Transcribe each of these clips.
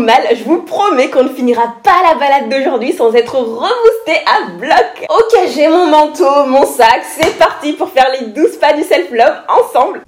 mal, je vous promets qu'on ne finira pas la balade d'aujourd'hui sans être reboosté à bloc. Ok, j'ai mon manteau, mon sac, c'est parti pour faire les 12 pas du self-love ensemble.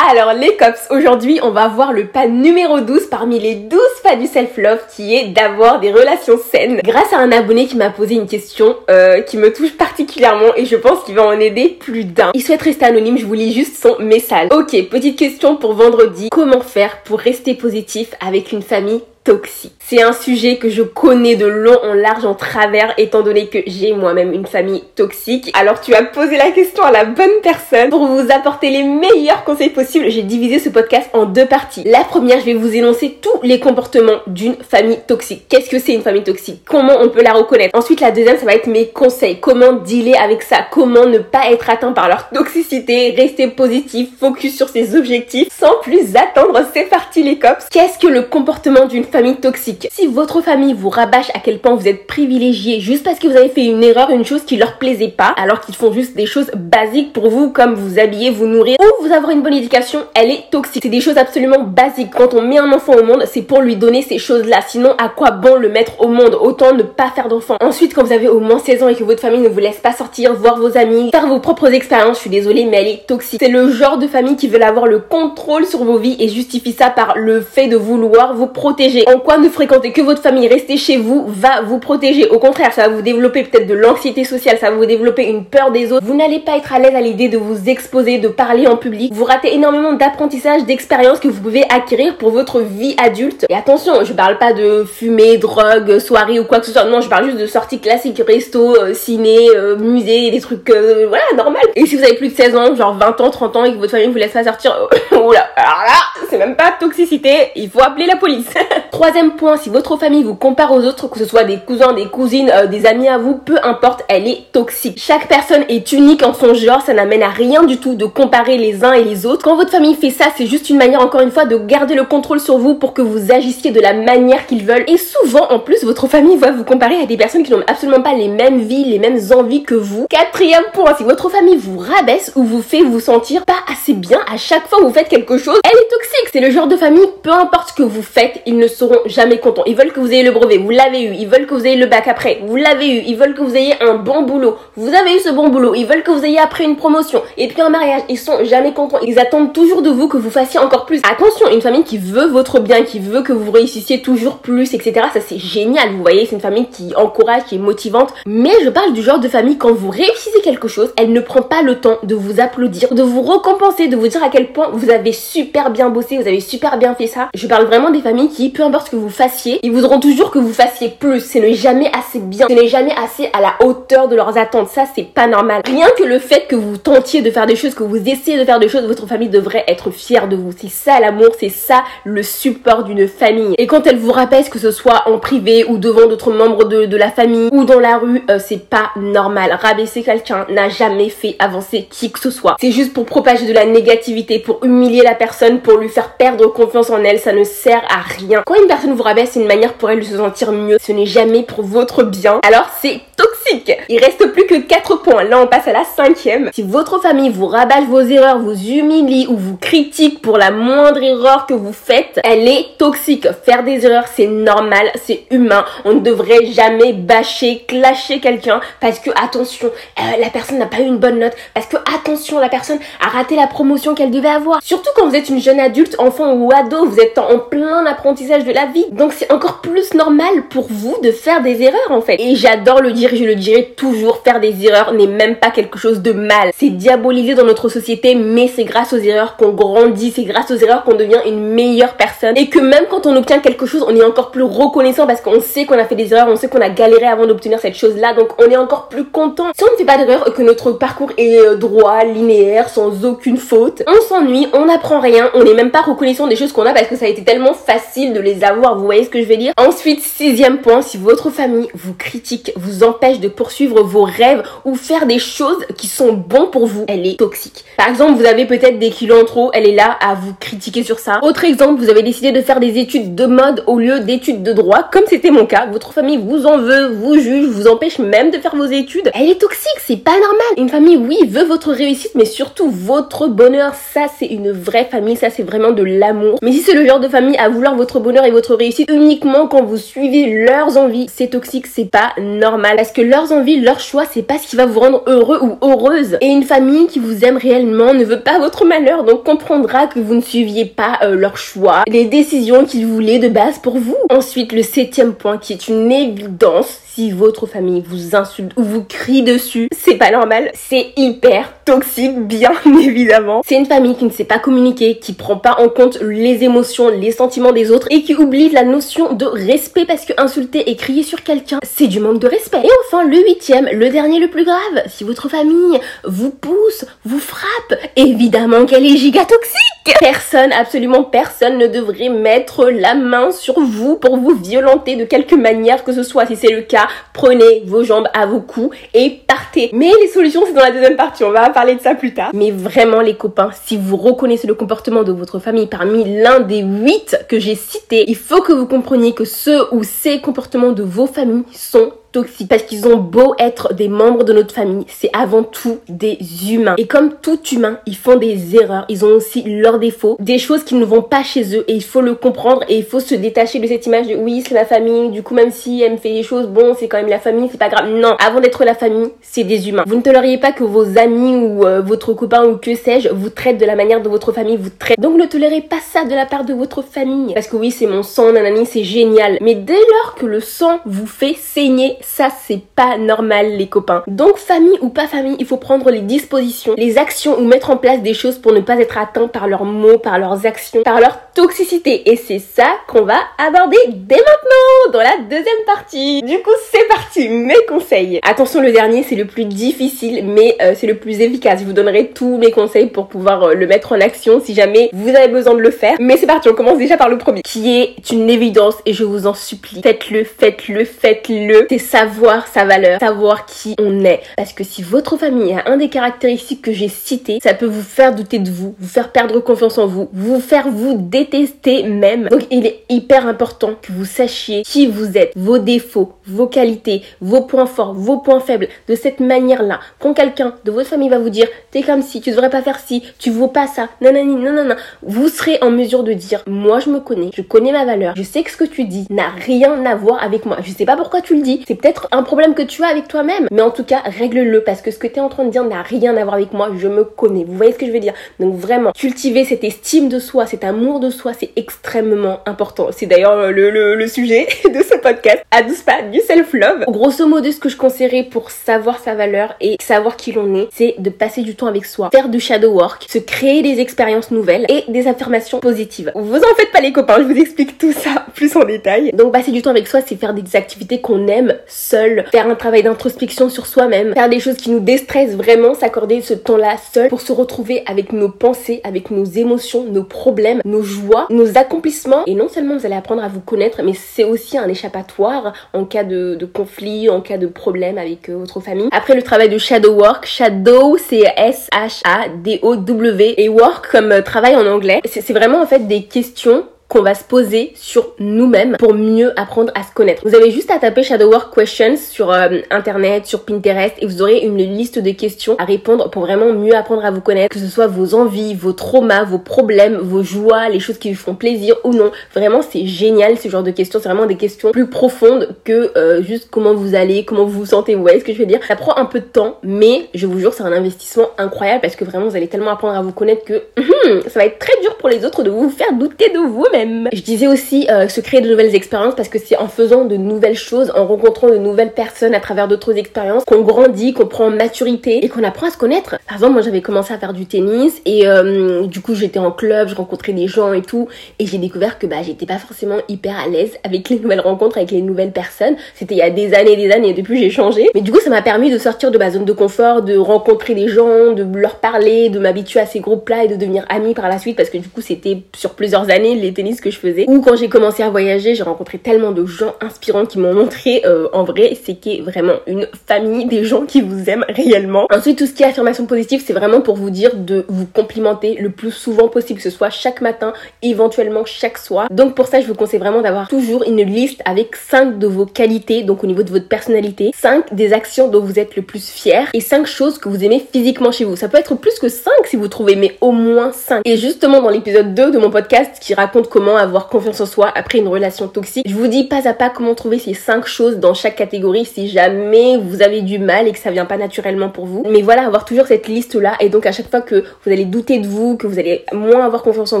Alors les cops, aujourd'hui on va voir le pas numéro 12 parmi les 12 pas du self-love qui est d'avoir des relations saines. Grâce à un abonné qui m'a posé une question euh, qui me touche particulièrement et je pense qu'il va en aider plus d'un. Il souhaite rester anonyme, je vous lis juste son message. Ok, petite question pour vendredi. Comment faire pour rester positif avec une famille toxique. C'est un sujet que je connais de long en large en travers étant donné que j'ai moi-même une famille toxique. Alors tu as posé la question à la bonne personne pour vous apporter les meilleurs conseils possibles. J'ai divisé ce podcast en deux parties. La première, je vais vous énoncer tous les comportements d'une famille toxique. Qu'est-ce que c'est une famille toxique? Comment on peut la reconnaître? Ensuite, la deuxième, ça va être mes conseils. Comment dealer avec ça? Comment ne pas être atteint par leur toxicité? Rester positif, focus sur ses objectifs sans plus attendre. C'est parti les cops. Qu'est-ce que le comportement d'une famille toxique. Si votre famille vous rabâche à quel point vous êtes privilégié juste parce que vous avez fait une erreur, une chose qui leur plaisait pas, alors qu'ils font juste des choses basiques pour vous, comme vous habiller, vous nourrir, ou vous avoir une bonne éducation, elle est toxique. C'est des choses absolument basiques. Quand on met un enfant au monde, c'est pour lui donner ces choses-là. Sinon, à quoi bon le mettre au monde? Autant ne pas faire d'enfant. Ensuite, quand vous avez au moins 16 ans et que votre famille ne vous laisse pas sortir, voir vos amis, faire vos propres expériences, je suis désolée, mais elle est toxique. C'est le genre de famille qui veut avoir le contrôle sur vos vies et justifie ça par le fait de vouloir vous protéger en quoi ne fréquenter que votre famille, rester chez vous va vous protéger. Au contraire, ça va vous développer peut-être de l'anxiété sociale, ça va vous développer une peur des autres. Vous n'allez pas être à l'aise à l'idée de vous exposer, de parler en public. Vous ratez énormément d'apprentissage, d'expériences que vous pouvez acquérir pour votre vie adulte. Et attention, je parle pas de fumée, drogue, soirée ou quoi que ce soit. Non, je parle juste de sorties classiques, resto, euh, ciné, euh, musée, des trucs euh, voilà, normal. Et si vous avez plus de 16 ans, genre 20 ans, 30 ans et que votre famille vous laisse pas sortir, oula, alors là, c'est même pas toxicité, il faut appeler la police. Troisième point, si votre famille vous compare aux autres, que ce soit des cousins, des cousines, euh, des amis à vous, peu importe, elle est toxique. Chaque personne est unique en son genre, ça n'amène à rien du tout de comparer les uns et les autres. Quand votre famille fait ça, c'est juste une manière encore une fois de garder le contrôle sur vous pour que vous agissiez de la manière qu'ils veulent. Et souvent, en plus, votre famille va vous comparer à des personnes qui n'ont absolument pas les mêmes vies, les mêmes envies que vous. Quatrième point, si votre famille vous rabaisse ou vous fait vous sentir pas assez bien à chaque fois que vous faites quelque chose, elle est toxique. C'est le genre de famille, peu importe ce que vous faites, ils ne seront jamais contents. Ils veulent que vous ayez le brevet, vous l'avez eu. Ils veulent que vous ayez le bac après, vous l'avez eu. Ils veulent que vous ayez un bon boulot, vous avez eu ce bon boulot. Ils veulent que vous ayez après une promotion et puis un mariage. Ils sont jamais contents. Ils attendent toujours de vous que vous fassiez encore plus. Attention, une famille qui veut votre bien, qui veut que vous réussissiez toujours plus, etc. Ça c'est génial. Vous voyez, c'est une famille qui encourage, qui est motivante. Mais je parle du genre de famille quand vous réussissez quelque chose, elle ne prend pas le temps de vous applaudir, de vous récompenser, de vous dire à quel point vous avez super bien bossé, vous avez super bien fait ça. Je parle vraiment des familles qui, peu importe ce que vous fassiez, ils voudront toujours que vous fassiez plus. Ce n'est jamais assez bien. Ce n'est jamais assez à la hauteur de leurs attentes. Ça, c'est pas normal. Rien que le fait que vous tentiez de faire des choses, que vous essayez de faire des choses, votre famille devrait être fière de vous. C'est ça l'amour, c'est ça le support d'une famille. Et quand elle vous rappelle que ce soit en privé ou devant d'autres membres de, de, la famille ou dans la rue, euh, c'est pas normal. Rabaisser quelqu'un n'a jamais fait avancer qui que ce soit. C'est juste pour propager de la négativité, pour humilier la personne, pour lui faire perdre confiance en elle. Ça ne sert à rien. Personne vous rabaisse, c'est une manière pour elle de se sentir mieux. Ce n'est jamais pour votre bien. Alors c'est toxique. Il reste plus que 4 points. Là, on passe à la cinquième. Si votre famille vous rabâche vos erreurs, vous humilie ou vous critique pour la moindre erreur que vous faites, elle est toxique. Faire des erreurs, c'est normal, c'est humain. On ne devrait jamais bâcher, clasher quelqu'un parce que attention, euh, la personne n'a pas eu une bonne note, parce que attention, la personne a raté la promotion qu'elle devait avoir. Surtout quand vous êtes une jeune adulte, enfant ou ado, vous êtes en plein apprentissage de la vie. Donc c'est encore plus normal pour vous de faire des erreurs en fait. Et j'adore le dire, je le dirai toujours, faire des erreurs n'est même pas quelque chose de mal. C'est diabolisé dans notre société, mais c'est grâce aux erreurs qu'on grandit, c'est grâce aux erreurs qu'on devient une meilleure personne. Et que même quand on obtient quelque chose, on est encore plus reconnaissant parce qu'on sait qu'on a fait des erreurs, on sait qu'on a galéré avant d'obtenir cette chose-là, donc on est encore plus content. Si on ne fait pas d'erreur et que notre parcours est euh, droit, linéaire, sans aucune faute, on s'ennuie, on n'apprend rien, on n'est même pas reconnaissant des choses qu'on a parce que ça a été tellement facile de les avoir, vous voyez ce que je veux dire? Ensuite, sixième point, si votre famille vous critique, vous empêche de poursuivre vos rêves ou faire des choses qui sont bons pour vous, elle est toxique. Par exemple, vous avez peut-être des kilos en trop, elle est là à vous critiquer sur ça. Autre exemple, vous avez décidé de faire des études de mode au lieu d'études de droit, comme c'était mon cas. Votre famille vous en veut, vous juge, vous empêche même de faire vos études. Elle est toxique, c'est pas normal. Une famille, oui, veut votre réussite, mais surtout votre bonheur. Ça, c'est une vraie famille, ça, c'est vraiment de l'amour. Mais si c'est le genre de famille à vouloir votre bonheur et votre réussite uniquement quand vous suivez leurs envies, c'est toxique, c'est pas normal. Parce que leurs envies, leurs choix, c'est pas ce qui va vous rendre heureux ou heureuse. Et une famille qui vous aime réellement ne veut pas votre malheur, donc comprendra que vous ne suiviez pas euh, leurs choix, les décisions qu'ils voulaient de base pour vous. Ensuite, le septième point qui est une évidence, si votre famille vous insulte ou vous crie dessus, c'est pas normal, c'est hyper toxique, bien évidemment. C'est une famille qui ne sait pas communiquer, qui prend pas en compte les émotions, les sentiments des autres et qui oublie la notion de respect parce que insulter et crier sur quelqu'un, c'est du manque de respect. Et enfin, le huitième, le dernier le plus grave, si votre famille vous pousse, vous frappe, évidemment qu'elle est giga toxique. Personne, absolument personne ne devrait mettre la main sur vous pour vous violenter de quelque manière que ce soit. Si c'est le cas, prenez vos jambes à vos coups et partez. Mais les solutions, c'est dans la deuxième partie. On va parler de ça plus tard. Mais vraiment, les copains, si vous reconnaissez le comportement de votre famille parmi l'un des huit que j'ai cités, il faut que vous compreniez que ceux ou ces comportements de vos familles sont toxiques parce qu'ils ont beau être des membres de notre famille, c'est avant tout des humains. Et comme tout humain, ils font des erreurs, ils ont aussi leurs défauts, des choses qui ne vont pas chez eux et il faut le comprendre et il faut se détacher de cette image de oui, c'est ma famille, du coup même si elle me fait des choses, bon, c'est quand même la famille, c'est pas grave. Non, avant d'être la famille, c'est des humains. Vous ne tolériez pas que vos amis ou euh, votre copain ou que sais-je vous traitent de la manière dont votre famille vous traite. Donc ne tolérez pas ça de la part de votre famille. Parce que oui, c'est mon sang, nanani, c'est génial. Mais dès lors que le sang vous fait saigner, ça c'est pas normal les copains. Donc famille ou pas famille, il faut prendre les dispositions, les actions ou mettre en place des choses pour ne pas être atteint par leurs mots, par leurs actions, par leur toxicité. Et c'est ça qu'on va aborder dès maintenant dans la deuxième partie. Du coup c'est parti, mes conseils. Attention le dernier c'est le plus difficile mais euh, c'est le plus efficace. Je vous donnerai tous mes conseils pour pouvoir euh, le mettre en action si jamais vous avez besoin de le faire. Mais c'est parti, on commence déjà par le premier qui est une évidence et je vous en supplie. Faites-le, faites-le, faites-le. Savoir sa valeur, savoir qui on est. Parce que si votre famille a un des caractéristiques que j'ai cité, ça peut vous faire douter de vous, vous faire perdre confiance en vous, vous faire vous détester même. Donc il est hyper important que vous sachiez qui vous êtes, vos défauts, vos qualités, vos points forts, vos points faibles. De cette manière-là, quand quelqu'un de votre famille va vous dire t'es comme si, tu devrais pas faire ci, tu vaux pas ça, nanani, non, vous serez en mesure de dire moi je me connais, je connais ma valeur, je sais que ce que tu dis n'a rien à voir avec moi. Je sais pas pourquoi tu le dis, c'est peut-être un problème que tu as avec toi-même. Mais en tout cas, règle-le parce que ce que tu es en train de dire n'a rien à voir avec moi. Je me connais. Vous voyez ce que je veux dire? Donc vraiment, cultiver cette estime de soi, cet amour de soi, c'est extrêmement important. C'est d'ailleurs le, le, sujet de ce podcast. À 12 pas du self-love. Grosso modo, ce que je conseillerais pour savoir sa valeur et savoir qui l'on est, c'est de passer du temps avec soi, faire du shadow work, se créer des expériences nouvelles et des affirmations positives. Vous en faites pas les copains, je vous explique tout ça plus en détail. Donc passer du temps avec soi, c'est faire des activités qu'on aime seul, faire un travail d'introspection sur soi-même, faire des choses qui nous déstressent vraiment, s'accorder ce temps-là seul pour se retrouver avec nos pensées, avec nos émotions, nos problèmes, nos joies, nos accomplissements. Et non seulement vous allez apprendre à vous connaître, mais c'est aussi un échappatoire en cas de, conflit, en cas de problème avec euh, votre famille. Après le travail de shadow work, shadow c'est S-H-A-D-O-W et work comme euh, travail en anglais. C'est vraiment en fait des questions qu'on va se poser sur nous-mêmes pour mieux apprendre à se connaître. Vous avez juste à taper Shadow Work Questions sur euh, internet, sur Pinterest et vous aurez une liste de questions à répondre pour vraiment mieux apprendre à vous connaître, que ce soit vos envies, vos traumas, vos problèmes, vos joies, les choses qui vous font plaisir ou non. Vraiment, c'est génial ce genre de questions. C'est vraiment des questions plus profondes que euh, juste comment vous allez, comment vous vous sentez. Vous voyez ce que je veux dire? Ça prend un peu de temps, mais je vous jure, c'est un investissement incroyable parce que vraiment, vous allez tellement apprendre à vous connaître que hum, ça va être très dur pour les autres de vous faire douter de vous-même. Je disais aussi euh, se créer de nouvelles expériences parce que c'est en faisant de nouvelles choses, en rencontrant de nouvelles personnes à travers d'autres expériences qu'on grandit, qu'on prend en maturité et qu'on apprend à se connaître. Par exemple, moi j'avais commencé à faire du tennis et euh, du coup j'étais en club, je rencontrais des gens et tout et j'ai découvert que bah j'étais pas forcément hyper à l'aise avec les nouvelles rencontres, avec les nouvelles personnes. C'était il y a des années et des années et depuis j'ai changé. Mais du coup ça m'a permis de sortir de ma zone de confort, de rencontrer des gens, de leur parler, de m'habituer à ces groupes-là et de devenir amie par la suite parce que du coup c'était sur plusieurs années les tennis que je faisais. Ou quand j'ai commencé à voyager, j'ai rencontré tellement de gens inspirants qui m'ont montré euh, en vrai c'est qu'est vraiment une famille des gens qui vous aiment réellement. Ensuite, tout ce qui est affirmation positive, c'est vraiment pour vous dire de vous complimenter le plus souvent possible, que ce soit chaque matin, éventuellement chaque soir. Donc pour ça, je vous conseille vraiment d'avoir toujours une liste avec 5 de vos qualités, donc au niveau de votre personnalité, 5 des actions dont vous êtes le plus fier et 5 choses que vous aimez physiquement chez vous. Ça peut être plus que 5 si vous trouvez, mais au moins 5. Et justement, dans l'épisode 2 de mon podcast qui raconte comment avoir confiance en soi après une relation toxique, je vous dis pas à pas comment trouver ces 5 choses dans chaque catégorie si jamais vous avez du mal et que ça vient pas naturellement pour vous. Mais voilà, avoir toujours cette liste là et donc à chaque fois que vous allez douter de vous, que vous allez moins avoir confiance en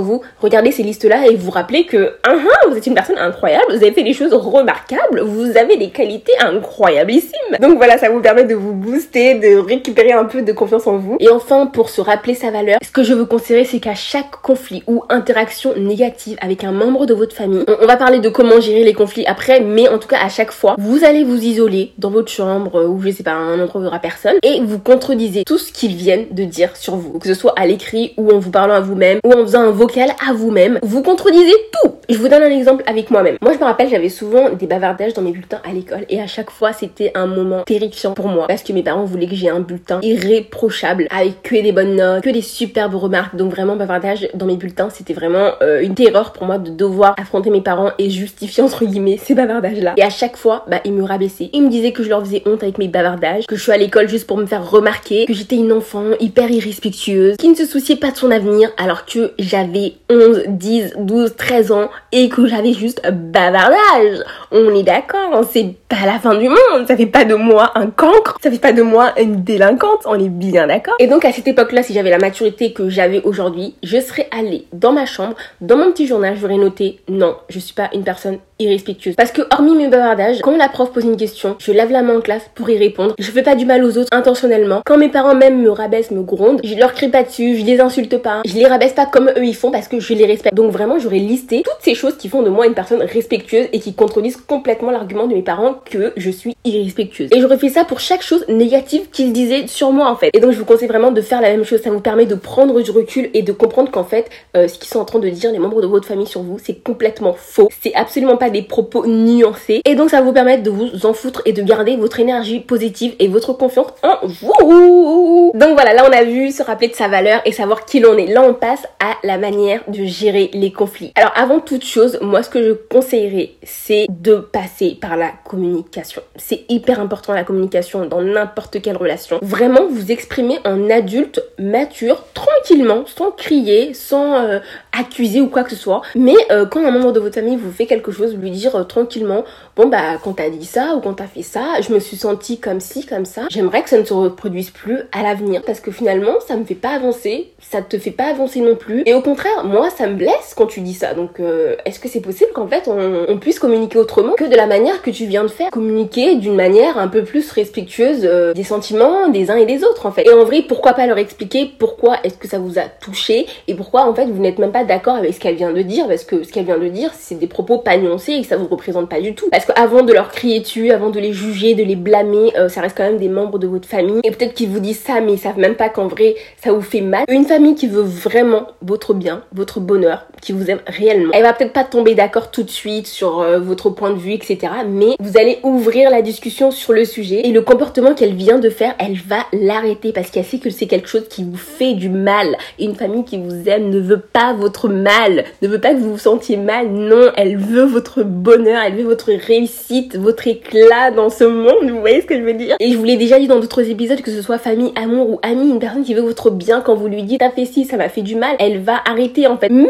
vous, regardez ces listes là et vous rappelez que, uh vous êtes une personne incroyable, vous avez fait des choses remarquables, vous avez des qualités incroyablissimes. Donc voilà, ça vous permet de vous booster, de récupérer un peu de confiance en vous. Et enfin, pour se rappeler sa valeur, ce que je veux considérer, c'est qu'à chaque conflit ou interaction négative avec un membre de votre famille, on, va parler de comment gérer les conflits après, mais en tout cas, à chaque fois, vous allez vous isoler dans votre chambre ou je sais pas, un endroit où il personne et vous contredisez tout ce qu'ils viennent de dire sur vous, que ce soit à l'écrit ou en vous parlant à vous-même ou en faisant un vocal à vous-même. Vous contredisez tout. Je vous donne un exemple avec moi-même. Moi, je me rappelle, j'avais souvent des bavardages dans mes bulletins à l'école et à chaque fois, c'était un moment terrifiant pour moi parce que mes parents voulaient que j'ai un bulletin irréprochable avec que des bonnes notes, que des superbes remarques. Donc vraiment, bavardage dans mes bulletins, c'était vraiment euh, une terreur pour moi de devoir affronter mes parents et justifier entre guillemets ces bavardages-là. Et à chaque fois, bah, ils me rabaissaient. Ils me disaient que je leur faisais honte avec mes bavardages, que je suis à l'école juste pour me faire remarquer, que j'étais une enfant hyper irrespectueuse, qui ne se souciait pas de son avenir alors que j'avais 11, 10, 12, 13 ans et que j'avais juste bavardage. On est d'accord, c'est pas la fin du monde, ça fait pas de moi un cancre, ça fait pas de moi une délinquante, on est bien d'accord. Et donc à cette époque-là, si j'avais la maturité que j'avais aujourd'hui, je serais allée dans ma chambre, dans mon petit journal, j'aurais noté non, je suis pas une personne irrespectueuse. Parce que hormis mes bavardages, quand la prof pose une question, je lave la main en classe pour y répondre. Je fais pas du mal aux autres intentionnellement. Quand mes parents même me rabaissent, me grondent, je leur crie pas dessus, je les insulte pas, je les rabaisse pas comme eux ils font parce que je les respecte. Donc vraiment, j'aurais listé toutes ces choses qui font de moi une personne respectueuse et qui contredisent complètement l'argument de mes parents que je suis irrespectueuse. Et j'aurais fait ça pour chaque chose négative qu'ils disaient sur moi en fait. Et donc je vous conseille vraiment de faire la même chose. Ça vous permet de prendre du recul et de comprendre qu'en fait, euh, ce qu'ils sont en train de dire les membres de votre famille sur vous, c'est complètement faux. C'est absolument pas des propos nuancés. Et donc ça va vous permettre de vous en foutre et de garder votre énergie positive et votre confiance en vous. Donc voilà, là on a vu se rappeler de sa valeur et savoir qui l'on est. Là on passe à la manière de gérer les conflits. Alors avant toute chose, moi ce que je conseillerais, c'est de passer par la communication. C'est hyper important la communication dans n'importe quelle relation. Vraiment vous exprimer en adulte mature, tranquillement, sans crier, sans euh, accuser ou quoi que ce soit. Mais euh, quand un membre de votre famille vous fait quelque chose, lui dire euh, tranquillement, bon bah quand t'as dit ça ou quand t'as fait ça, je me suis sentie comme ci, comme ça. J'aimerais que ça ne se reproduise plus à l'avenir parce que finalement ça me fait pas avancer, ça te fait pas avancer non plus. Et au contraire, moi ça me blesse quand tu dis ça. Donc euh, est-ce que c'est possible qu'en fait on, puisse communiquer autrement que de la manière que tu viens de faire? Communiquer d'une manière un peu plus respectueuse des sentiments des uns et des autres en fait. Et en vrai, pourquoi pas leur expliquer pourquoi est-ce que ça vous a touché et pourquoi en fait vous n'êtes même pas d'accord avec ce qu'elle vient de dire? Parce que ce qu'elle vient de dire c'est des propos pas nuancés et que ça vous représente pas du tout. Parce qu'avant de leur crier dessus, avant de les juger, de les blâmer, euh, ça reste quand même des membres de votre famille et peut-être qu'ils vous disent ça mais ils savent même pas qu'en vrai ça vous fait mal. Une famille qui veut vraiment votre bien, votre bonheur, qui vous aime réellement, elle va peut-être pas tomber d'accord tout de suite sur euh, votre point de vue etc. Mais vous allez ouvrir la discussion sur le sujet et le comportement qu'elle vient de faire, elle va l'arrêter parce qu'elle sait que c'est quelque chose qui vous fait du mal. Et une famille qui vous aime ne veut pas votre mal, ne veut pas que vous vous sentiez mal, non, elle veut votre bonheur, elle veut votre réussite, votre éclat dans ce monde, vous voyez ce que je veux dire? Et je vous l'ai déjà dit dans d'autres épisodes, que ce soit famille, amour ou ami, une personne qui veut votre bien, quand vous lui dites t'as fait ci, ça m'a fait du mal, elle va arrêter en fait. Mais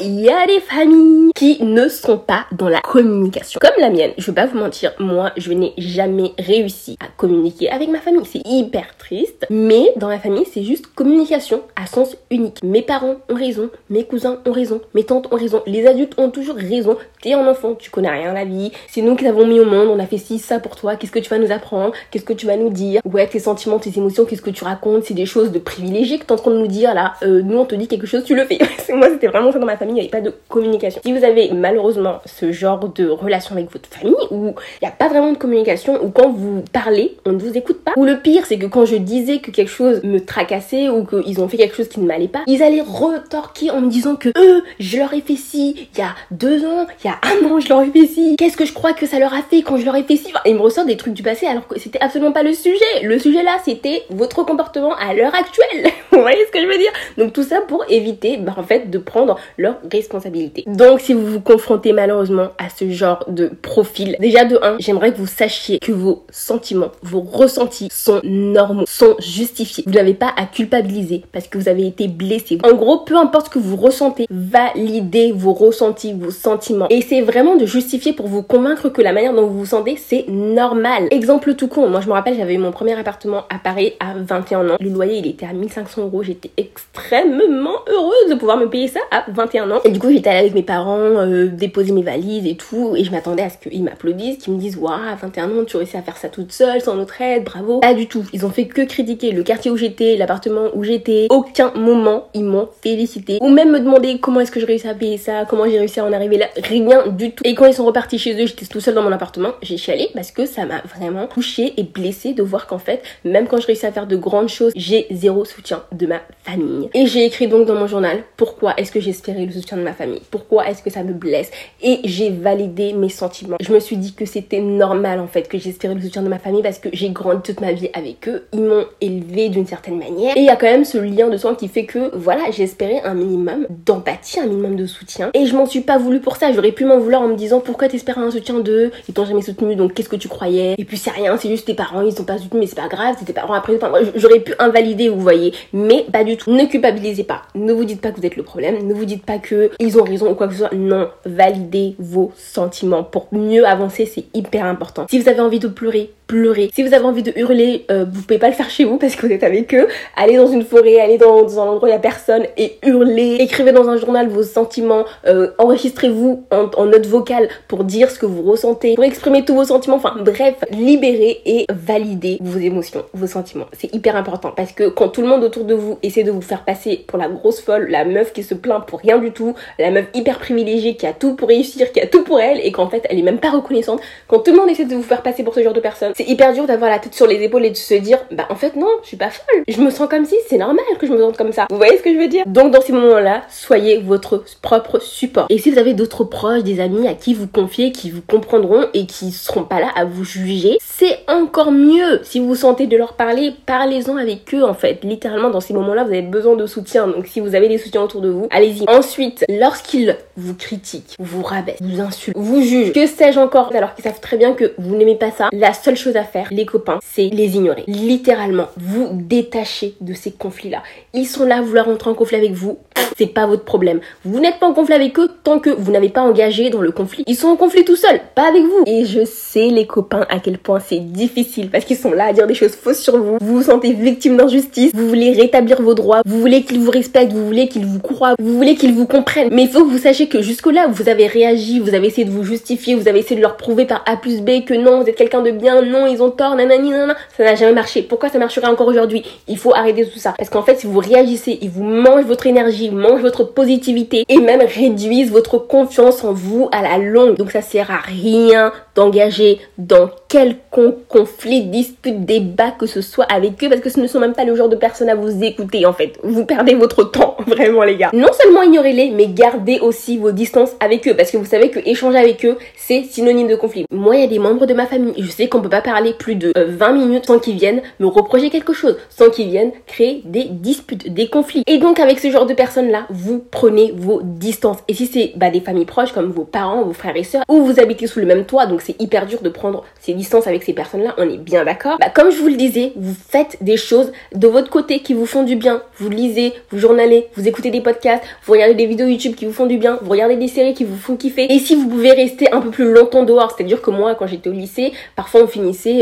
il y a des familles qui ne sont pas dans la communication. Comme la mienne, je vais pas vous mentir, moi je n'ai jamais réussi à communiquer avec ma famille. C'est hyper triste, mais dans ma famille c'est juste communication à sens unique. Mes parents ont raison, mes cousins ont raison, mes tantes ont raison, les adultes ont toujours raison. T'es un enfant, tu connais rien à la vie. C'est nous qui t'avons mis au monde, on a fait ci, ça pour toi. Qu'est-ce que tu vas nous apprendre? Qu'est-ce que tu vas nous dire? Ouais, tes sentiments, tes émotions, qu'est-ce que tu racontes? C'est des choses de privilégiés que t'es en train de nous dire là. Euh, nous, on te dit quelque chose, tu le fais. Moi, c'était vraiment ça dans ma famille, il n'y avait pas de communication. Si vous avez malheureusement ce genre de relation avec votre famille où il n'y a pas vraiment de communication, ou quand vous parlez, on ne vous écoute pas, ou le pire, c'est que quand je disais que quelque chose me tracassait ou qu'ils ont fait quelque chose qui ne m'allait pas, ils allaient retorquer en me disant que eux, je leur ai fait ci il y a deux ans, il y a un an, je leur ai fait ci. Qu'est-ce que je crois que ça leur a fait quand je leur ai fait ci? Ils me ressortent des trucs du passé alors que c'était absolument pas le sujet. Le sujet là, c'était votre comportement à l'heure actuelle. Vous voyez ce que je veux dire? Donc tout ça pour éviter, bah, en fait, de prendre leurs responsabilités. Donc si vous vous confrontez malheureusement à ce genre de profil, déjà de 1, j'aimerais que vous sachiez que vos sentiments, vos ressentis sont normaux, sont justifiés. Vous n'avez pas à culpabiliser parce que vous avez été blessé. En gros, peu importe ce que vous ressentez, validez vos ressentis, vos sentiments. Et c'est vraiment de justifier pour vous convaincre que la manière dont vous vous sentez, c'est normal. Exemple tout con, moi je me rappelle, j'avais eu mon premier appartement à Paris à 21 ans. Le loyer, il était à 1500 euros. J'étais extrêmement heureuse de pouvoir me payer ça à 21 ans. Et du coup, j'étais allée avec mes parents, euh, déposer mes valises et tout. Et je m'attendais à ce qu'ils m'applaudissent, qu'ils me disent, waouh, à 21 ans, tu réussis à faire ça toute seule, sans notre aide, bravo. Pas du tout. Ils ont fait que critiquer le quartier où j'étais, l'appartement où j'étais. Aucun moment, ils m'ont félicité. Ou même me demander comment est-ce que je réussis à payer ça, comment j'ai réussi à en arriver là. Rien du tout. Et quand ils sont repartis chez eux, j'étais tout seul dans mon appartement. J'ai chialé parce que ça m'a vraiment touché et blessé de voir qu'en fait, même quand je réussis à faire de grandes choses, j'ai zéro soutien de ma famille. Et j'ai écrit donc dans mon journal pourquoi est-ce que j'espérais le soutien de ma famille, pourquoi est-ce que ça me blesse? Et j'ai validé mes sentiments. Je me suis dit que c'était normal en fait que j'espérais le soutien de ma famille parce que j'ai grandi toute ma vie avec eux. Ils m'ont élevé d'une certaine manière. Et il y a quand même ce lien de sang qui fait que voilà, j'espérais un minimum d'empathie, un minimum de soutien. Et je m'en suis pas voulu pour ça. J'aurais pu m'en vouloir en me disant pourquoi t'espérais un soutien d'eux, ils t'ont jamais soutenu donc qu'est-ce que tu croyais? Et puis c'est rien, c'est juste tes parents, ils t'ont pas soutenu mais c'est pas grave, c'est tes parents après. Enfin, j'aurais pu invalider, vous voyez. Mais pas du tout. Ne culpabilisez pas. Ne vous dites pas que vous êtes le problème. Ne vous dites pas que ils ont raison ou quoi que ce soit. Non, validez vos sentiments. Pour mieux avancer, c'est hyper important. Si vous avez envie de pleurer, pleurer. Si vous avez envie de hurler, euh, vous pouvez pas le faire chez vous parce que vous êtes avec eux. Allez dans une forêt, allez dans, un endroit où il y a personne et hurlez. Écrivez dans un journal vos sentiments. Euh, enregistrez-vous en, en note vocale pour dire ce que vous ressentez, pour exprimer tous vos sentiments. Enfin bref, libérez et validez vos émotions, vos sentiments. C'est hyper important parce que quand tout le monde autour de vous essaie de vous faire passer pour la grosse folle, la meuf qui se plaint pour rien du tout, la meuf hyper privilégiée qui a tout pour réussir, qui a tout pour elle et qu'en fait elle est même pas reconnaissante, quand tout le monde essaie de vous faire passer pour ce genre de personne, c'est hyper dur d'avoir la tête sur les épaules et de se dire bah en fait non, je suis pas folle. Je me sens comme si, c'est normal que je me sente comme ça. Vous voyez ce que je veux dire? Donc dans ces moments-là, soyez votre propre support. Et si vous avez d'autres proches, des amis à qui vous confiez, qui vous comprendront et qui seront pas là à vous juger, c'est encore mieux. Si vous vous sentez de leur parler, parlez-en avec eux en fait. Littéralement dans ces moments-là, vous avez besoin de soutien. Donc si vous avez des soutiens autour de vous, allez-y. Ensuite, lorsqu'ils vous critiquent, vous rabaissent, vous insultent, vous jugent, que sais-je encore, alors qu'ils savent très bien que vous n'aimez pas ça, la seule chose à faire, les copains, c'est les ignorer. Littéralement, vous détachez de ces conflits-là. Ils sont là, vouloir rentrer en conflit avec vous, c'est pas votre problème. Vous n'êtes pas en conflit avec eux tant que vous n'avez pas engagé dans le conflit. Ils sont en conflit tout seuls, pas avec vous. Et je sais les copains à quel point c'est difficile parce qu'ils sont là à dire des choses fausses sur vous. Vous vous sentez victime d'injustice, vous voulez rétablir vos droits, vous voulez qu'ils vous respectent, vous voulez qu'ils vous croient, vous voulez qu'ils vous comprennent. Mais il faut que vous sachiez que jusque-là, vous avez réagi, vous avez essayé de vous justifier, vous avez essayé de leur prouver par A plus B que non, vous êtes quelqu'un de bien, non, ils ont tort, nanani, nanana. Ça n'a jamais marché. Pourquoi ça marcherait encore aujourd'hui? Il faut arrêter tout ça. Parce qu'en fait, si vous réagissez, ils vous mangent votre énergie, mangent votre positivité et même réduisent votre confiance en vous à la longue. Donc ça sert à rien d'engager dans quelconque conflit, dispute, débat que ce soit avec eux parce que ce ne sont même pas le genre de personnes à vous écouter en fait. Vous perdez votre temps, vraiment les gars. Non seulement ignorez-les, mais gardez aussi vos distances avec eux parce que vous savez que échanger avec eux, c'est synonyme de conflit. Moi, il y a des membres de ma famille, je sais qu'on peut pas parler plus de 20 euh, minutes sans qu'ils viennent me reprocher quelque chose, sans qu'ils viennent créer des disputes, des conflits. Et donc avec ce genre de personnes là, vous prenez vos distances. Et si c'est bah, des familles proches comme vos parents, vos frères et sœurs, ou vous habitez sous le même toit, donc c'est hyper dur de prendre ces distances avec ces personnes-là, on est bien d'accord. Bah, comme je vous le disais, vous faites des choses de votre côté qui vous font du bien. Vous lisez, vous journalez, vous écoutez des podcasts, vous regardez des vidéos YouTube qui vous font du bien, vous regardez des séries qui vous font kiffer. Et si vous pouvez rester un peu plus longtemps dehors, c'est-à-dire que moi, quand j'étais au lycée, parfois on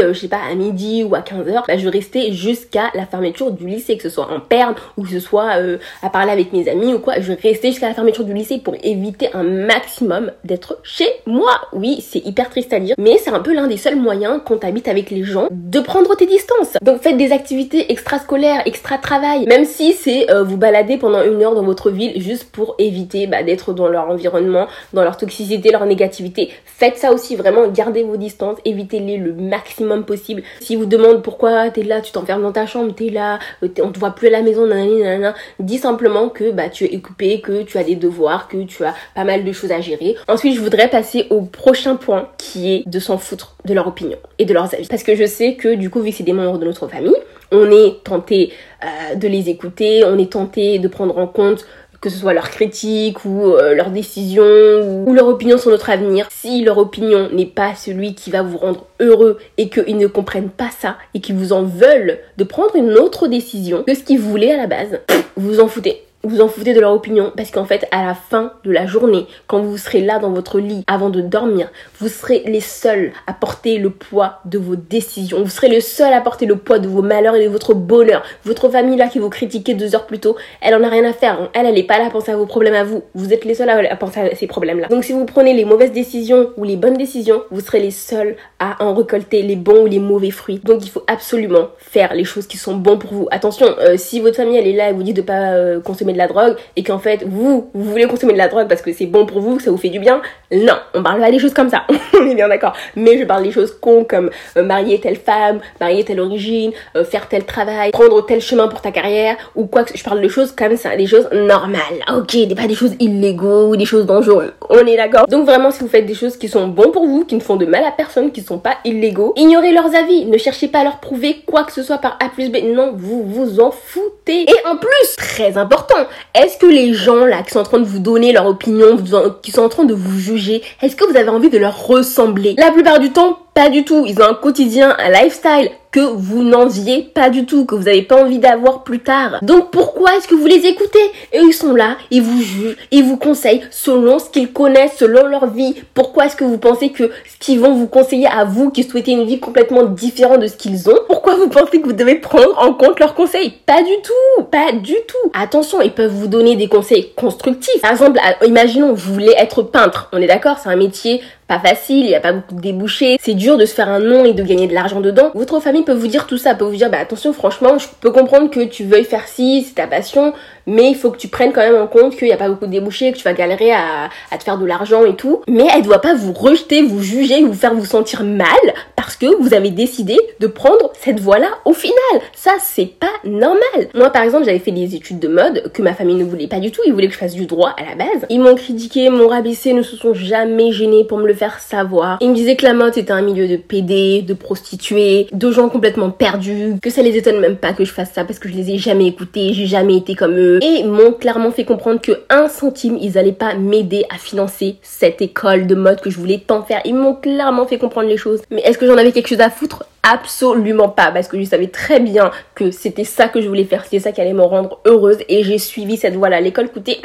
euh, je sais pas, à midi ou à 15h, bah, je restais jusqu'à la fermeture du lycée, que ce soit en perme ou que ce soit euh, à parler avec mes mes amis ou quoi, je restais jusqu'à la fermeture du lycée pour éviter un maximum d'être chez moi. Oui, c'est hyper triste à dire, mais c'est un peu l'un des seuls moyens quand t'habites avec les gens de prendre tes distances. Donc faites des activités extrascolaires, extra-travail, même si c'est euh, vous balader pendant une heure dans votre ville juste pour éviter bah, d'être dans leur environnement, dans leur toxicité, leur négativité. Faites ça aussi, vraiment, gardez vos distances, évitez-les le maximum possible. Si vous demandez pourquoi t'es là, tu t'enfermes dans ta chambre, t'es là, euh, on te voit plus à la maison, nanani, nanana, dis simplement que bah, tu es occupé, que tu as des devoirs, que tu as pas mal de choses à gérer. Ensuite, je voudrais passer au prochain point qui est de s'en foutre de leur opinion et de leurs avis. Parce que je sais que du coup, vu que c'est des membres de notre famille, on est tenté euh, de les écouter, on est tenté de prendre en compte que ce soit leurs critiques ou euh, leurs décisions ou leur opinion sur notre avenir, si leur opinion n'est pas celui qui va vous rendre heureux et qu'ils ne comprennent pas ça et qu'ils vous en veulent de prendre une autre décision que ce qu'ils voulaient à la base, vous en foutez vous en foutez de leur opinion parce qu'en fait à la fin de la journée quand vous serez là dans votre lit avant de dormir vous serez les seuls à porter le poids de vos décisions. Vous serez le seul à porter le poids de vos malheurs et de votre bonheur. Votre famille là qui vous critiquait deux heures plus tôt elle en a rien à faire. Elle elle est pas là à penser à vos problèmes à vous. Vous êtes les seuls à, penser à ces problèmes là donc si vous prenez les mauvaises décisions ou les bonnes décisions vous serez les seuls à en récolter les bons ou les mauvais fruits. Donc il faut absolument faire les choses qui sont bons pour vous. Attention euh, si votre famille elle est là et vous dit de pas euh, consommer de la drogue et qu'en fait vous, vous voulez consommer de la drogue parce que c'est bon pour vous, que ça vous fait du bien, non, on parle pas des choses comme ça, on est bien d'accord. Mais je parle des choses cons comme euh, marier telle femme, marier telle origine, euh, faire tel travail, prendre tel chemin pour ta carrière ou quoi que je parle de choses comme ça, des choses normales, ok, pas des choses illégaux ou des choses dangereuses, on est d'accord. Donc vraiment si vous faites des choses qui sont bons pour vous, qui ne font de mal à personne, qui sont pas illégaux, ignorez leurs avis, ne cherchez pas à leur prouver quoi que ce soit par A plus B, non, vous vous en foutez. Et en plus, très important, est-ce que les gens là qui sont en train de vous donner leur opinion, qui sont en train de vous juger, est-ce que vous avez envie de leur ressembler? La plupart du temps, pas du tout. Ils ont un quotidien, un lifestyle que vous n'enviez pas du tout, que vous n'avez pas envie d'avoir plus tard. Donc pourquoi est-ce que vous les écoutez? Et ils sont là, ils vous jugent, ils vous conseillent selon ce qu'ils connaissent, selon leur vie. Pourquoi est-ce que vous pensez que ce qu'ils vont vous conseiller à vous qui souhaitez une vie complètement différente de ce qu'ils ont, pourquoi vous pensez que vous devez prendre en compte leurs conseils? Pas du tout, pas du tout. Attention, ils peuvent vous donner des conseils constructifs. Par exemple, imaginons, vous voulez être peintre. On est d'accord, c'est un métier pas facile, il n'y a pas beaucoup de débouchés, c'est dur de se faire un nom et de gagner de l'argent dedans. Votre famille peut vous dire tout ça, peut vous dire bah attention franchement, je peux comprendre que tu veuilles faire ci, c'est ta passion, mais il faut que tu prennes quand même en compte qu'il n'y a pas beaucoup de débouchés, que tu vas galérer à, te faire de l'argent et tout. Mais elle doit pas vous rejeter, vous juger, vous faire vous sentir mal parce que vous avez décidé de prendre cette voie-là au final. Ça, c'est pas normal. Moi, par exemple, j'avais fait des études de mode que ma famille ne voulait pas du tout. Ils voulaient que je fasse du droit à la base. Ils m'ont critiqué, m'ont rabaissé, ne se sont jamais gênés pour me le faire savoir. Ils me disaient que la mode était un milieu de PD, de prostituées, de gens complètement perdus, que ça les étonne même pas que je fasse ça parce que je les ai jamais écoutés, j'ai jamais été comme eux et m'ont clairement fait comprendre que un centime, ils allaient pas m'aider à financer cette école de mode que je voulais tant faire. Ils m'ont clairement fait comprendre les choses. Mais est-ce que j'en avais quelque chose à foutre? Absolument pas, parce que je savais très bien que c'était ça que je voulais faire, c'était ça qui allait me rendre heureuse et j'ai suivi cette voie-là. L'école coûtait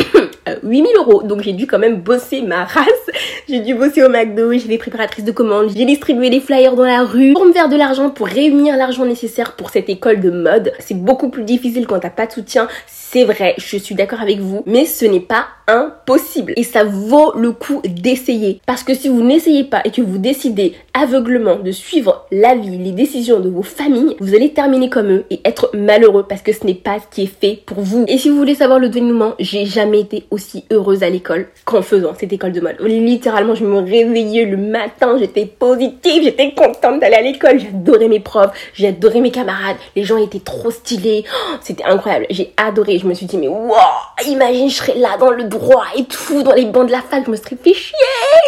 8000 euh, euros, donc j'ai dû quand même bosser ma race. J'ai dû bosser au McDo, j'ai des préparatrices de commandes, j'ai distribué des flyers dans la rue pour me faire de l'argent, pour réunir l'argent nécessaire pour cette école de mode. C'est beaucoup plus difficile quand t'as pas de soutien, c'est vrai, je suis d'accord avec vous, mais ce n'est pas impossible. Et ça vaut le coup d'essayer. Parce que si vous n'essayez pas et que vous décidez aveuglement de suivre l'avis, les décisions de vos familles, vous allez terminer comme eux et être malheureux parce que ce n'est pas ce qui est fait pour vous. Et si vous voulez savoir le dénouement, j'ai jamais été aussi heureuse à l'école qu'en faisant cette école de mode. Littéralement, je me réveillais le matin, j'étais positive, j'étais contente d'aller à l'école, j'adorais mes profs, adoré mes camarades, les gens étaient trop stylés, oh, c'était incroyable, j'ai adoré je me suis dit, mais wow, imagine, je serais là dans le droit et tout, dans les bancs de la fac, je me serais fait chier,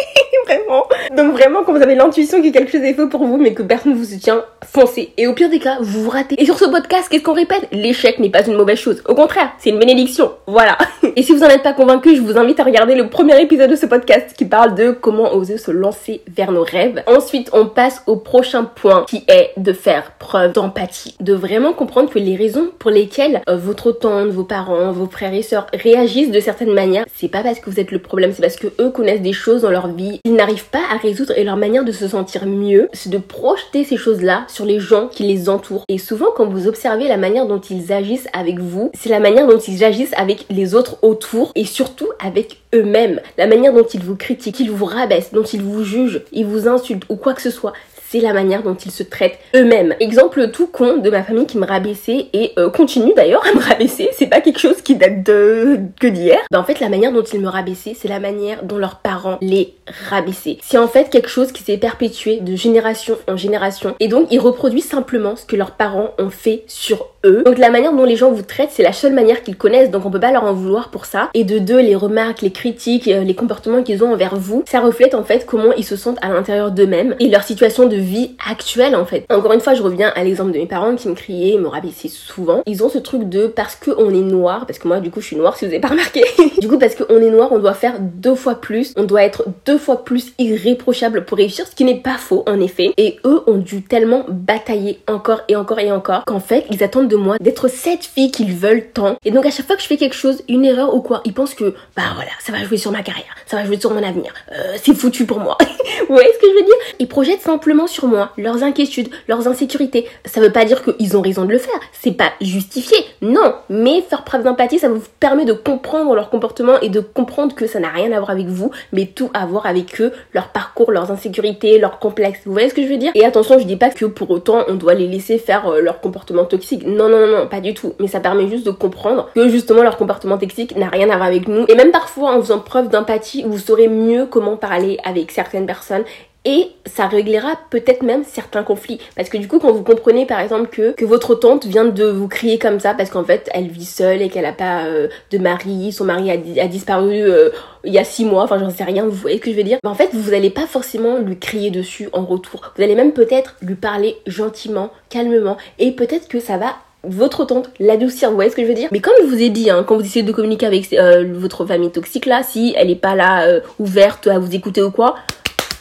vraiment. Donc vraiment, quand vous avez l'intuition que quelque chose est faux pour vous, mais que personne ne vous soutient, foncez. Et au pire des cas, vous vous ratez. Et sur ce podcast, qu'est-ce qu'on répète? L'échec n'est pas une mauvaise chose. Au contraire, c'est une bénédiction. Voilà. Et si vous en êtes pas convaincu, je vous invite à regarder le premier épisode de ce podcast qui parle de comment oser se lancer vers nos rêves. Ensuite, on passe au prochain point qui est de faire preuve d'empathie. De vraiment comprendre que les raisons pour lesquelles euh, votre tante, vos parents, vos frères et sœurs réagissent de certaines manières, c'est pas parce que vous êtes le problème, c'est parce que eux connaissent des choses dans leur vie, ils n'arrivent pas à résoudre et leur manière de se sentir mieux, c'est de projeter ces choses-là sur les gens qui les entourent. Et souvent quand vous observez la manière dont ils agissent avec vous, c'est la manière dont ils agissent avec les autres autour et surtout avec eux-mêmes. La manière dont ils vous critiquent, ils vous rabaissent, dont ils vous jugent, ils vous insultent ou quoi que ce soit c'est la manière dont ils se traitent eux-mêmes. Exemple tout con de ma famille qui me rabaissait et euh, continue d'ailleurs à me rabaisser. C'est pas quelque chose qui date de que d'hier. Ben, en fait, la manière dont ils me rabaissaient, c'est la manière dont leurs parents les rabaissaient. C'est en fait quelque chose qui s'est perpétué de génération en génération. Et donc, ils reproduisent simplement ce que leurs parents ont fait sur eux. Donc, la manière dont les gens vous traitent, c'est la seule manière qu'ils connaissent. Donc, on peut pas leur en vouloir pour ça. Et de deux, les remarques, les critiques, euh, les comportements qu'ils ont envers vous, ça reflète en fait comment ils se sentent à l'intérieur d'eux-mêmes et leur situation de vie actuelle en fait. Encore une fois, je reviens à l'exemple de mes parents qui me criaient, me rabaissaient souvent. Ils ont ce truc de parce qu'on est noir, parce que moi du coup je suis noire si vous avez pas remarqué. du coup parce qu'on est noir, on doit faire deux fois plus, on doit être deux fois plus irréprochable pour réussir, ce qui n'est pas faux en effet. Et eux ont dû tellement batailler encore et encore et encore qu'en fait ils attendent de moi d'être cette fille qu'ils veulent tant. Et donc à chaque fois que je fais quelque chose, une erreur ou quoi, ils pensent que bah voilà, ça va jouer sur ma carrière, ça va jouer sur mon avenir, euh, c'est foutu pour moi. Vous voyez ce que je veux dire? Ils projettent simplement sur moi leurs inquiétudes, leurs insécurités. Ça veut pas dire qu'ils ont raison de le faire, c'est pas justifié, non. Mais faire preuve d'empathie, ça vous permet de comprendre leur comportement et de comprendre que ça n'a rien à voir avec vous, mais tout à voir avec eux, leur parcours, leurs insécurités, leurs complexes. Vous voyez ce que je veux dire? Et attention, je dis pas que pour autant on doit les laisser faire euh, leur comportement toxique. Non, non, non, non, pas du tout. Mais ça permet juste de comprendre que justement leur comportement toxique n'a rien à voir avec nous. Et même parfois en faisant preuve d'empathie, vous saurez mieux comment parler avec certaines personnes et ça réglera peut-être même certains conflits. Parce que du coup quand vous comprenez par exemple que, votre tante vient de vous crier comme ça parce qu'en fait elle vit seule et qu'elle a pas euh, de mari son mari a, disparu euh, il y a six mois enfin j'en sais rien vous voyez ce que je veux dire. En fait vous allez pas forcément lui crier dessus en retour. Vous allez même peut-être lui parler gentiment calmement et peut-être que ça va votre tante, l'adoucir, vous voyez ce que je veux dire? Mais comme je vous ai dit, hein, quand vous essayez de communiquer avec euh, votre famille toxique là, si elle est pas là ouverte à vous écouter ou quoi,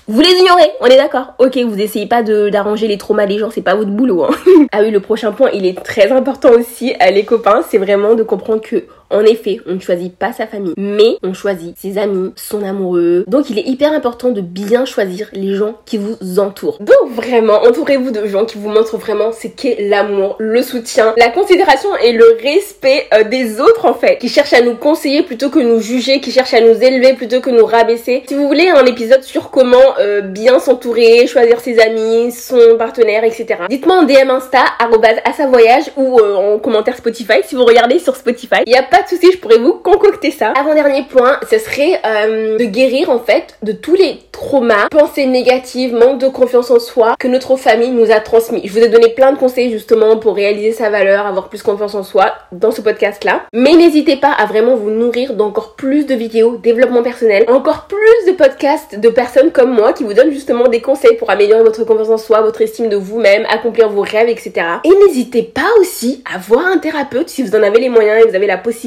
vous les ignorez, on est d'accord Ok, vous essayez pas d'arranger les traumas des gens, c'est pas votre boulot. Hein. ah oui, le prochain point, il est très important aussi, les copains, c'est vraiment de comprendre que en effet, on ne choisit pas sa famille, mais on choisit ses amis, son amoureux. Donc il est hyper important de bien choisir les gens qui vous entourent. Donc vraiment, entourez-vous de gens qui vous montrent vraiment ce qu'est l'amour, le soutien, la considération et le respect euh, des autres en fait, qui cherchent à nous conseiller plutôt que nous juger, qui cherchent à nous élever plutôt que nous rabaisser. Si vous voulez un épisode sur comment euh, bien s'entourer, choisir ses amis, son partenaire, etc. Dites-moi en DM Insta, à sa voyage ou euh, en commentaire Spotify si vous regardez sur Spotify. Il y a de souci, je pourrais vous concocter ça. Avant-dernier point, ce serait euh, de guérir en fait de tous les traumas, pensées négatives, manque de confiance en soi que notre famille nous a transmis. Je vous ai donné plein de conseils justement pour réaliser sa valeur, avoir plus confiance en soi dans ce podcast là. Mais n'hésitez pas à vraiment vous nourrir d'encore plus de vidéos, développement personnel, encore plus de podcasts de personnes comme moi qui vous donnent justement des conseils pour améliorer votre confiance en soi, votre estime de vous-même, accomplir vos rêves, etc. Et n'hésitez pas aussi à voir un thérapeute si vous en avez les moyens et vous avez la possibilité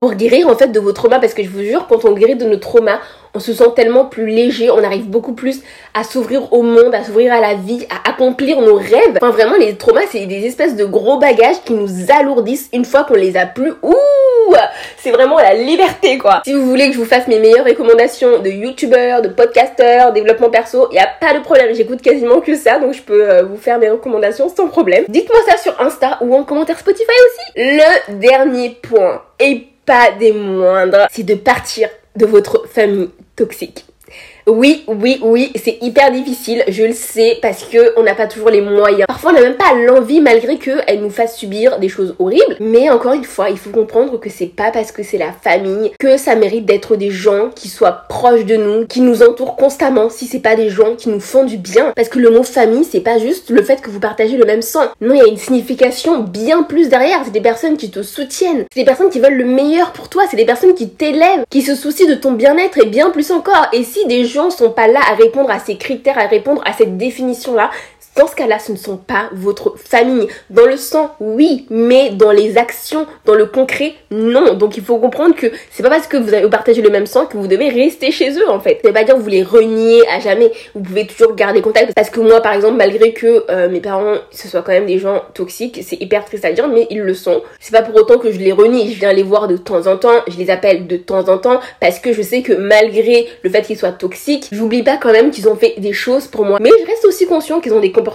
pour guérir en fait de vos traumas parce que je vous jure quand on guérit de nos traumas on se sent tellement plus léger, on arrive beaucoup plus à s'ouvrir au monde, à s'ouvrir à la vie, à accomplir nos rêves. Enfin vraiment les traumas c'est des espèces de gros bagages qui nous alourdissent une fois qu'on les a plus. Ouh C'est vraiment la liberté quoi. Si vous voulez que je vous fasse mes meilleures recommandations de youtubeurs, de podcasteurs, développement perso, il a pas de problème, j'écoute quasiment que ça donc je peux euh, vous faire mes recommandations sans problème. Dites-moi ça sur Insta ou en commentaire Spotify aussi. Le dernier point et pas des moindres, c'est de partir de votre famille toxique. Oui, oui, oui, c'est hyper difficile, je le sais, parce que on n'a pas toujours les moyens. Parfois, on n'a même pas l'envie, malgré qu'elle nous fasse subir des choses horribles. Mais encore une fois, il faut comprendre que c'est pas parce que c'est la famille que ça mérite d'être des gens qui soient proches de nous, qui nous entourent constamment, si c'est pas des gens qui nous font du bien. Parce que le mot famille, c'est pas juste le fait que vous partagez le même sang. Non, il y a une signification bien plus derrière. C'est des personnes qui te soutiennent, c'est des personnes qui veulent le meilleur pour toi, c'est des personnes qui t'élèvent, qui se soucient de ton bien-être et bien plus encore. Et si des gens sont pas là à répondre à ces critères, à répondre à cette définition-là, dans ce cas-là, ce ne sont pas votre famille. Dans le sang, oui, mais dans les actions, dans le concret, non. Donc il faut comprendre que c'est pas parce que vous avez partagé le même sang que vous devez rester chez eux en fait. Ça veut pas dire que vous les reniez à jamais. Vous pouvez toujours garder contact. Parce que moi, par exemple, malgré que euh, mes parents, ce soient quand même des gens toxiques, c'est hyper triste à dire, mais ils le sont. C'est pas pour autant que je les renie. Je viens les voir de temps en temps, je les appelle de temps en temps, parce que je sais que malgré le fait qu'ils soient toxiques, j'oublie pas quand même qu'ils ont fait des choses pour moi. Mais je reste aussi conscient qu'ils ont des comportements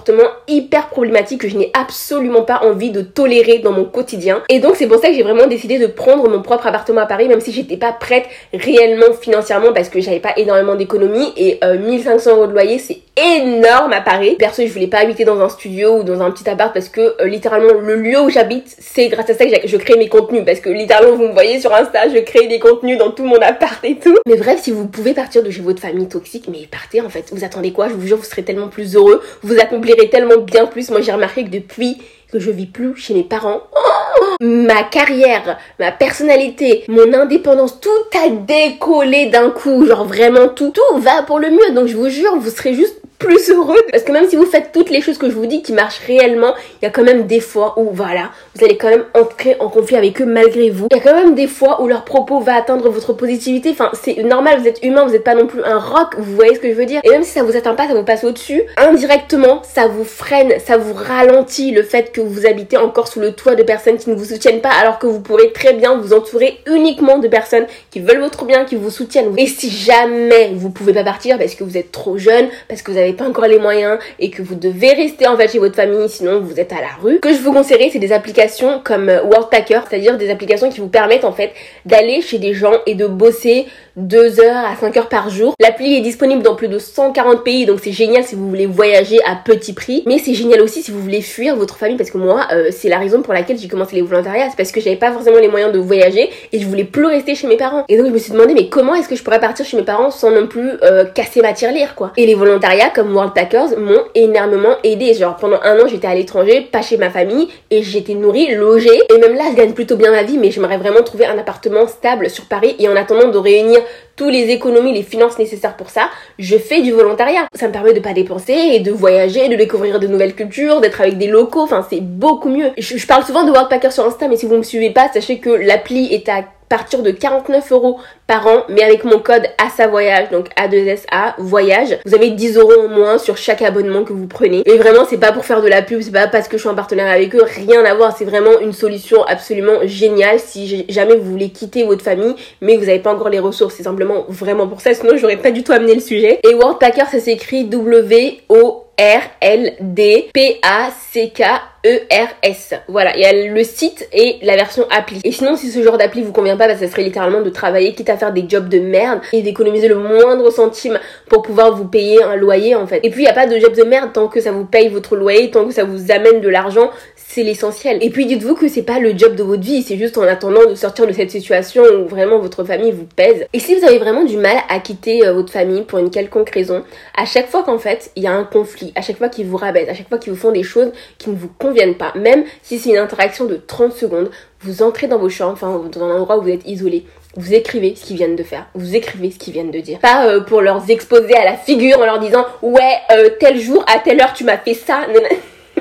hyper problématiques que je n'ai absolument pas envie de tolérer dans mon quotidien. Et donc c'est pour ça que j'ai vraiment décidé de prendre mon propre appartement à Paris, même si j'étais pas prête réellement financièrement parce que j'avais pas énormément d'économies et 1500 euh, euros de loyer c'est énorme à Paris. Perso, je voulais pas habiter dans un studio ou dans un petit appart parce que euh, littéralement le lieu où j'habite, c'est grâce à ça que je crée mes contenus parce que littéralement vous me voyez sur Insta, je crée des contenus dans tout mon appart et tout. Mais bref, si vous pouvez partir de chez votre famille toxique, mais partez en fait. Vous attendez quoi? Je vous jure, vous serez tellement plus heureux, vous accomplirez tellement bien plus. Moi, j'ai remarqué que depuis que je vis plus chez mes parents, ma carrière, ma personnalité, mon indépendance, tout a décollé d'un coup. Genre vraiment tout, tout va pour le mieux. Donc je vous jure, vous serez juste plus heureux. Parce que même si vous faites toutes les choses que je vous dis qui marchent réellement, il y a quand même des fois où, voilà, vous allez quand même entrer en conflit avec eux malgré vous. Il y a quand même des fois où leur propos va atteindre votre positivité. Enfin, c'est normal, vous êtes humain, vous n'êtes pas non plus un rock, vous voyez ce que je veux dire. Et même si ça vous atteint pas, ça vous passe au-dessus, indirectement, ça vous freine, ça vous ralentit le fait que vous habitez encore sous le toit de personnes qui ne vous soutiennent pas, alors que vous pourrez très bien vous entourer uniquement de personnes qui veulent votre bien, qui vous soutiennent. Et si jamais vous pouvez pas partir parce que vous êtes trop jeune, parce que vous avez pas encore les moyens et que vous devez rester en fait chez votre famille sinon vous êtes à la rue. Que je vous conseillerais c'est des applications comme euh, Worldpacker, c'est-à-dire des applications qui vous permettent en fait d'aller chez des gens et de bosser 2 heures à 5 heures par jour. L'appli est disponible dans plus de 140 pays donc c'est génial si vous voulez voyager à petit prix mais c'est génial aussi si vous voulez fuir votre famille parce que moi euh, c'est la raison pour laquelle j'ai commencé les volontariats c'est parce que j'avais pas forcément les moyens de voyager et je voulais plus rester chez mes parents et donc je me suis demandé mais comment est-ce que je pourrais partir chez mes parents sans non plus euh, casser ma tirelire quoi? Et les volontariats comme World Packers m'ont énormément aidé genre pendant un an j'étais à l'étranger pas chez ma famille et j'étais nourrie logée et même là je gagne plutôt bien ma vie mais j'aimerais vraiment trouver un appartement stable sur Paris et en attendant de réunir tous les économies, les finances nécessaires pour ça, je fais du volontariat. Ça me permet de pas dépenser et de voyager, de découvrir de nouvelles cultures, d'être avec des locaux, enfin c'est beaucoup mieux. Je, je parle souvent de Worldpacker sur Insta, mais si vous me suivez pas, sachez que l'appli est à partir de 49 euros par an, mais avec mon code ASA Voyage, donc A2SA Voyage, vous avez 10 euros en moins sur chaque abonnement que vous prenez. Et vraiment, c'est pas pour faire de la pub, c'est pas parce que je suis en partenariat avec eux, rien à voir. C'est vraiment une solution absolument géniale si jamais vous voulez quitter votre famille, mais vous n'avez pas encore les ressources. C'est simplement vraiment pour ça, sinon j'aurais pas du tout amené le sujet. Et Worldpacker, ça s'écrit W-O R-L-D-P-A-C-K-E-R-S. Voilà, il y a le site et la version appli. Et sinon, si ce genre d'appli vous convient pas, bah, ça serait littéralement de travailler, quitte à faire des jobs de merde et d'économiser le moindre centime pour pouvoir vous payer un loyer en fait. Et puis, il n'y a pas de job de merde tant que ça vous paye votre loyer, tant que ça vous amène de l'argent, c'est l'essentiel. Et puis dites-vous que c'est pas le job de votre vie, c'est juste en attendant de sortir de cette situation où vraiment votre famille vous pèse. Et si vous avez vraiment du mal à quitter euh, votre famille pour une quelconque raison, à chaque fois qu'en fait il y a un conflit, à chaque fois qu'ils vous rabaissent, à chaque fois qu'ils vous font des choses qui ne vous conviennent pas, même si c'est une interaction de 30 secondes, vous entrez dans vos chambres, enfin dans un endroit où vous êtes isolé, vous écrivez ce qu'ils viennent de faire, vous écrivez ce qu'ils viennent de dire. Pas euh, pour leur exposer à la figure en leur disant ouais euh, tel jour à telle heure tu m'as fait ça. non,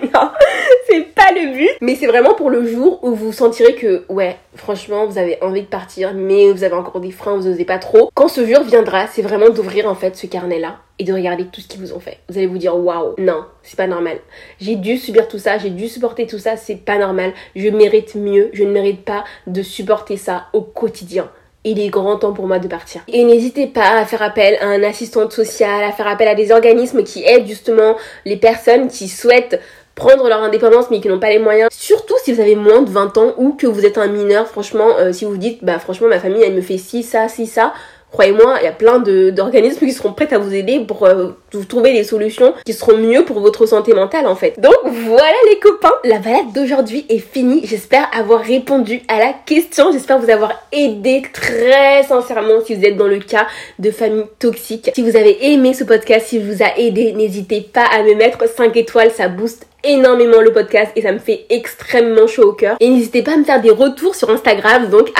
c'est pas le but. Mais c'est vraiment pour le jour où vous sentirez que, ouais, franchement, vous avez envie de partir, mais vous avez encore des freins, vous osez pas trop. Quand ce jour viendra, c'est vraiment d'ouvrir en fait ce carnet-là et de regarder tout ce qu'ils vous ont fait. Vous allez vous dire, waouh, non, c'est pas normal. J'ai dû subir tout ça, j'ai dû supporter tout ça, c'est pas normal. Je mérite mieux, je ne mérite pas de supporter ça au quotidien il est grand temps pour moi de partir. Et n'hésitez pas à faire appel à un assistant social, à faire appel à des organismes qui aident justement les personnes qui souhaitent prendre leur indépendance mais qui n'ont pas les moyens. Surtout si vous avez moins de 20 ans ou que vous êtes un mineur, franchement, euh, si vous vous dites, bah franchement ma famille elle me fait ci, ça, ci, ça, Croyez-moi, il y a plein d'organismes qui seront prêts à vous aider pour euh, vous trouver des solutions qui seront mieux pour votre santé mentale en fait. Donc voilà les copains, la balade d'aujourd'hui est finie. J'espère avoir répondu à la question. J'espère vous avoir aidé très sincèrement si vous êtes dans le cas de famille toxique. Si vous avez aimé ce podcast, si vous a aidé, n'hésitez pas à me mettre 5 étoiles, ça booste énormément le podcast et ça me fait extrêmement chaud au cœur. Et n'hésitez pas à me faire des retours sur Instagram, donc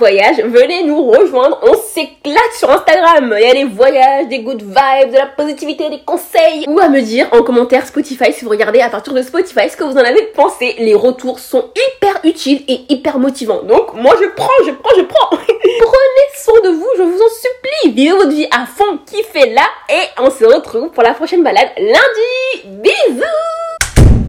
voyage. Venez nous rejoindre, on s'éclate sur Instagram. Il y a des voyages, des good vibes, de la positivité, des conseils. Ou à me dire en commentaire Spotify si vous regardez à partir de Spotify ce que vous en avez pensé. Les retours sont hyper utiles et hyper motivants. Donc moi je prends, je prends, je prends. Prenez soin de vous, je vous en supplie. Vivez votre vie à fond, kiffez là et on se retrouve pour la prochaine balade lundi. Bisous